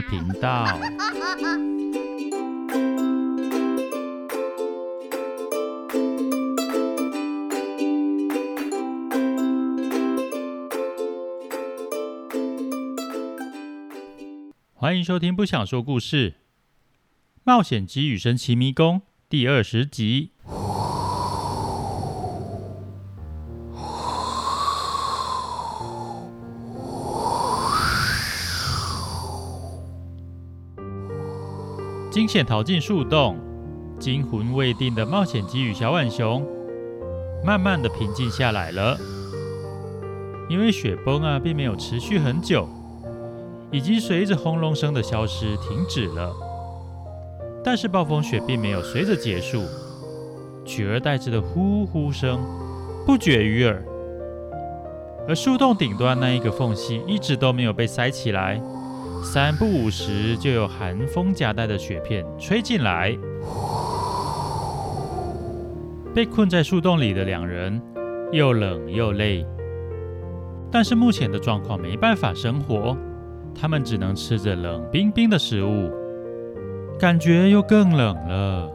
频道。欢迎收听《不想说故事：冒险鸡与神奇迷宫》第二十集。惊险逃进树洞，惊魂未定的冒险鸡与小浣熊慢慢的平静下来了。因为雪崩啊，并没有持续很久，已经随着轰隆声的消失停止了。但是暴风雪并没有随着结束，取而代之的呼呼声不绝于耳。而树洞顶端那一个缝隙一直都没有被塞起来。三不五时，就有寒风夹带的雪片吹进来。被困在树洞里的两人又冷又累，但是目前的状况没办法生活，他们只能吃着冷冰冰的食物，感觉又更冷了。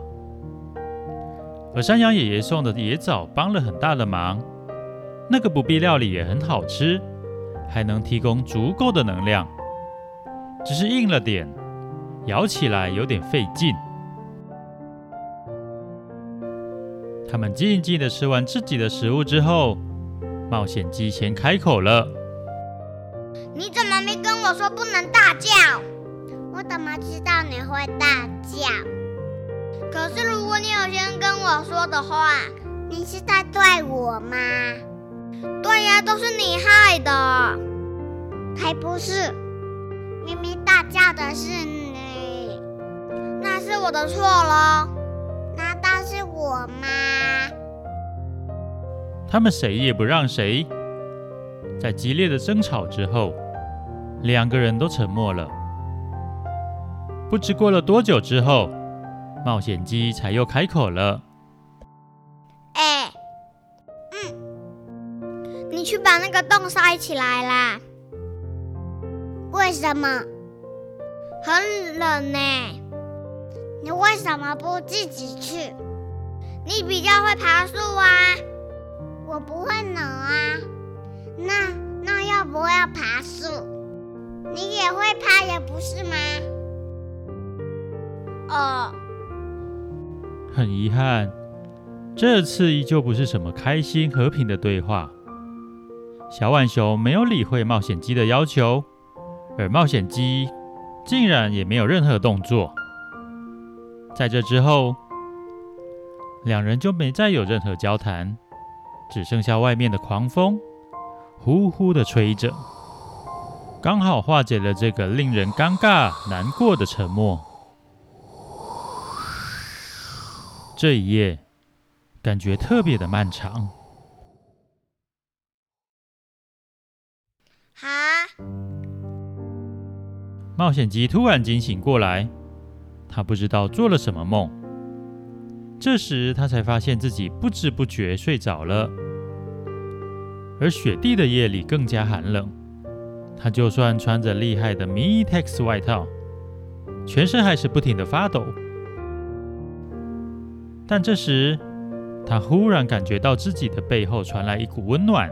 而山羊爷爷送的野枣帮了很大的忙，那个不必料理也很好吃，还能提供足够的能量。只是硬了点，咬起来有点费劲。他们静静的吃完自己的食物之后，冒险鸡先开口了：“你怎么没跟我说不能大叫？我怎么知道你会大叫？可是如果你有先跟我说的话，你是在对我吗？对呀，都是你害的，才不是。”的是你，那是我的错喽？难道是我吗？他们谁也不让谁，在激烈的争吵之后，两个人都沉默了。不知过了多久之后，冒险鸡才又开口了：“哎，嗯，你去把那个洞塞起来啦。”为什么？很冷呢。你为什么不自己去？你比较会爬树啊。我不会冷啊。那那要不要爬树？你也会爬，也不是吗？哦。很遗憾，这次依旧不是什么开心和平的对话。小浣熊没有理会冒险鸡的要求。而冒险鸡竟然也没有任何动作。在这之后，两人就没再有任何交谈，只剩下外面的狂风呼呼的吹着，刚好化解了这个令人尴尬难过的沉默。这一夜感觉特别的漫长。冒险鸡突然惊醒过来，他不知道做了什么梦。这时他才发现自己不知不觉睡着了，而雪地的夜里更加寒冷。他就算穿着厉害的 Mitex 外套，全身还是不停的发抖。但这时他忽然感觉到自己的背后传来一股温暖，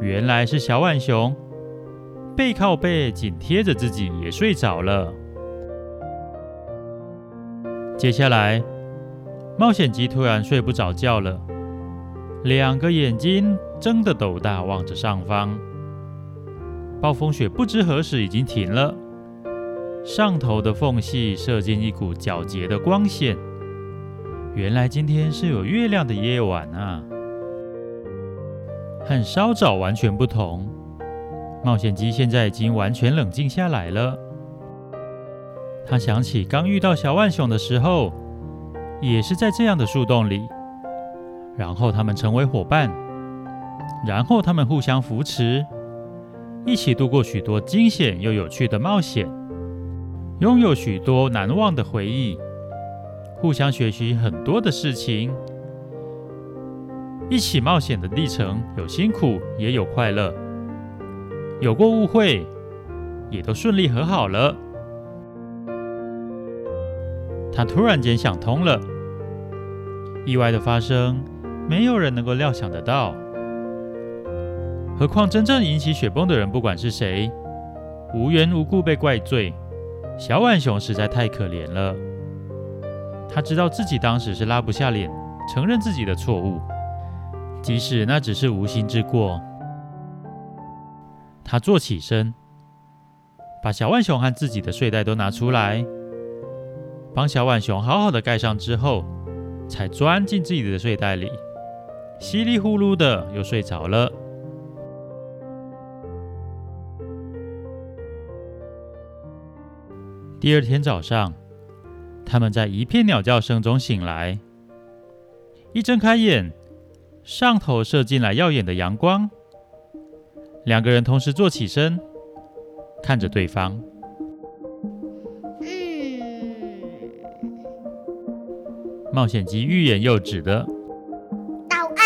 原来是小浣熊。背靠背紧贴着自己，也睡着了。接下来，冒险鸡突然睡不着觉了，两个眼睛睁得斗大，望着上方。暴风雪不知何时已经停了，上头的缝隙射进一股皎洁的光线。原来今天是有月亮的夜晚啊，和稍早完全不同。冒险鸡现在已经完全冷静下来了。他想起刚遇到小浣熊的时候，也是在这样的树洞里，然后他们成为伙伴，然后他们互相扶持，一起度过许多惊险又有趣的冒险，拥有许多难忘的回忆，互相学习很多的事情。一起冒险的历程有辛苦，也有快乐。有过误会，也都顺利和好了。他突然间想通了，意外的发生，没有人能够料想得到。何况真正引起雪崩的人，不管是谁，无缘无故被怪罪，小浣熊实在太可怜了。他知道自己当时是拉不下脸承认自己的错误，即使那只是无心之过。他坐起身，把小浣熊和自己的睡袋都拿出来，帮小浣熊好好的盖上之后，才钻进自己的睡袋里，稀里呼噜的又睡着了。第二天早上，他们在一片鸟叫声中醒来。一睁开眼，上头射进来耀眼的阳光。两个人同时坐起身，看着对方。嗯，冒险鸡欲言又止的。早安，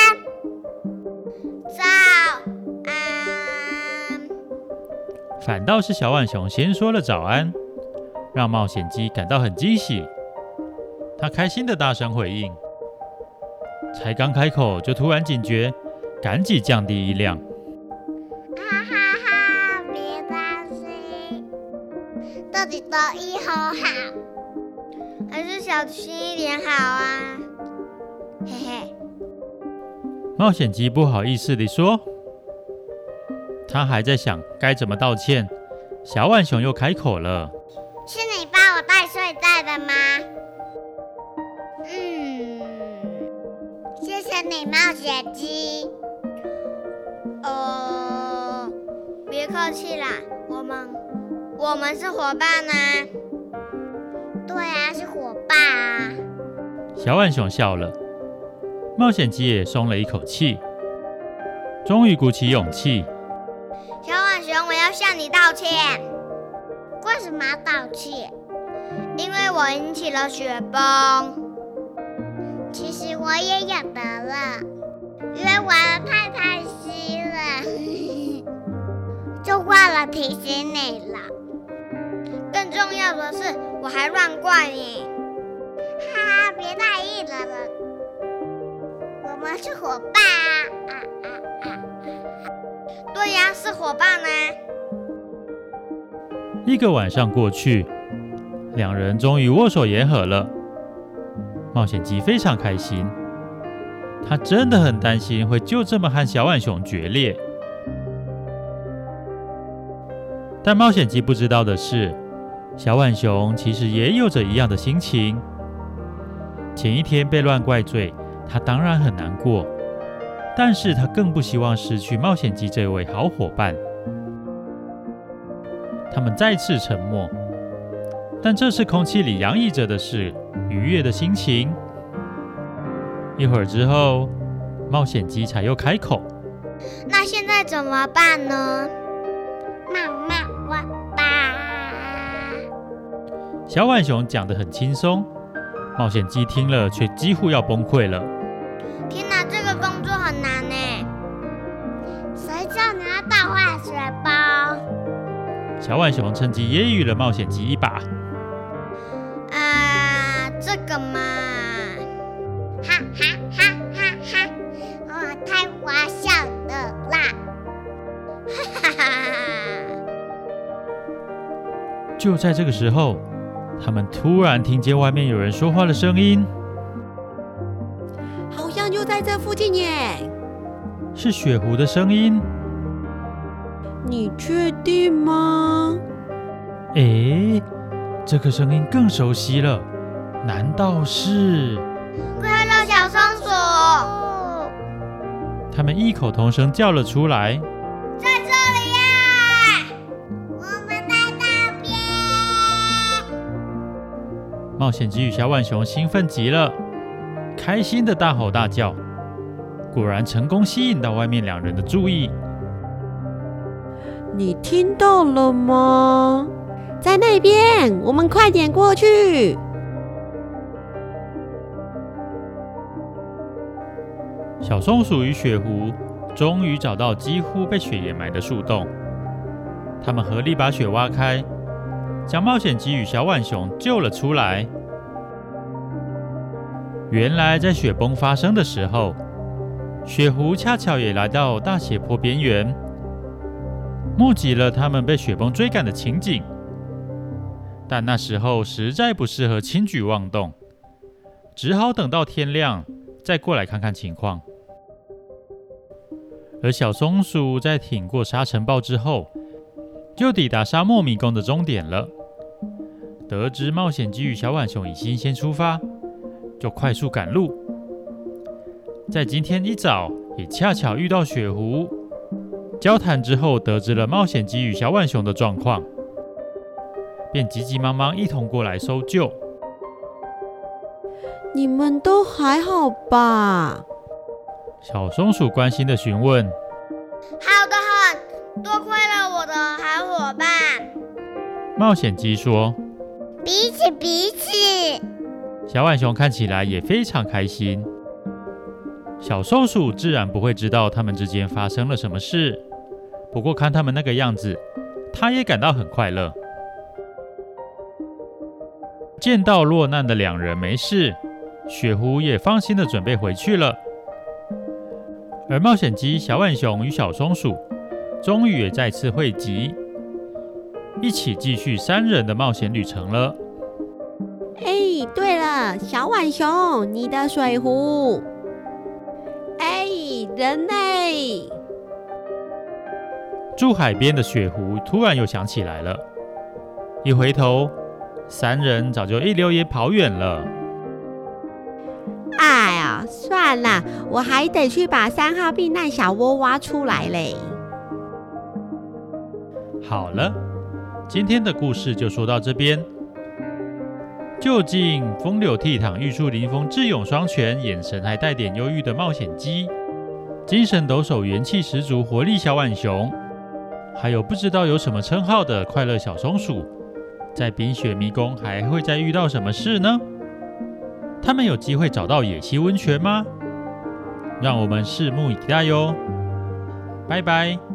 早安。反倒是小浣熊先说了早安。让冒险鸡感到很惊喜，他开心的大声回应，才刚开口就突然警觉，赶紧降低音量。到底大一好好，还是小心一点好啊？嘿嘿。冒险鸡不好意思地说，他还在想该怎么道歉，小浣熊又开口了。是你把我带睡袋的吗？嗯，谢谢你，冒险鸡。呃，别客气啦，我们我们是伙伴呐、啊。对啊，是伙伴啊。小浣熊笑了，冒险鸡也松了一口气，终于鼓起勇气。小浣熊，我要向你道歉。为什么要道歉？因为我引起了雪崩。其实我也有得了，因为玩的太开心了，就忘了提醒你了。更重要的是，我还乱怪你。哈哈，别在意了了，我们是伙伴啊！啊啊啊！对呀，是伙伴呢、一个晚上过去，两人终于握手言和了。冒险鸡非常开心，他真的很担心会就这么和小浣熊决裂。但冒险鸡不知道的是，小浣熊其实也有着一样的心情。前一天被乱怪罪，他当然很难过，但是他更不希望失去冒险鸡这位好伙伴。他们再次沉默，但这次空气里洋溢着的是愉悦的心情。一会儿之后，冒险鸡才又开口：“那现在怎么办呢？”慢慢小浣熊讲得很轻松，冒险鸡听了却几乎要崩溃了。天哪，这个工作很难呢！谁叫你要倒坏雪包？小浣熊趁机揶揄了冒险鸡一把。啊，这个嘛，哈哈哈哈哈！我太滑笑了啦！哈哈哈哈！就在这个时候，他们突然听见外面有人说话的声音，好像就在这附近耶！是雪狐的声音。你确定吗？诶，这个声音更熟悉了，难道是快乐小松鼠？他们异口同声叫了出来，冒险鸡与小浣熊兴奋极了，开心的大吼大叫，果然成功吸引到外面两人的注意。你听到了吗？在那边，我们快点过去。小松鼠与雪狐终于找到几乎被雪掩埋的树洞，他们合力把雪挖开，将冒险鸡与小浣熊救了出来。原来在雪崩发生的时候，雪狐恰巧也来到大斜坡边缘，目击了他们被雪崩追赶的情景。但那时候实在不适合轻举妄动，只好等到天亮再过来看看情况。而小松鼠在挺过沙尘暴之后，就抵达沙漠迷宫的终点了。得知冒险鸡与小浣熊已经先出发，就快速赶路。在今天一早，也恰巧遇到雪狐。交谈之后，得知了冒险鸡与小浣熊的状况，便急急忙忙一同过来搜救。你们都还好吧？小松鼠关心的询问：“好的很，多亏了我的好伙伴。”冒险鸡说：“彼此彼此。”小浣熊看起来也非常开心。小松鼠自然不会知道他们之间发生了什么事，不过看他们那个样子，它也感到很快乐。见到落难的两人没事，雪狐也放心的准备回去了。而冒险鸡、小浣熊与小松鼠终于也再次汇集，一起继续三人的冒险旅程了。哎，对了，小浣熊，你的水壶。哎，人类！住海边的雪狐突然又想起来了，一回头，三人早就一溜烟跑远了。哎呀，算了，我还得去把三号避难小窝挖出来嘞。好了，今天的故事就说到这边。究竟风流倜傥、玉树临风、智勇双全、眼神还带点忧郁的冒险鸡，精神抖擞、元气十足、活力小浣熊，还有不知道有什么称号的快乐小松鼠，在冰雪迷宫还会再遇到什么事呢？他们有机会找到野溪温泉吗？让我们拭目以待哟！拜拜。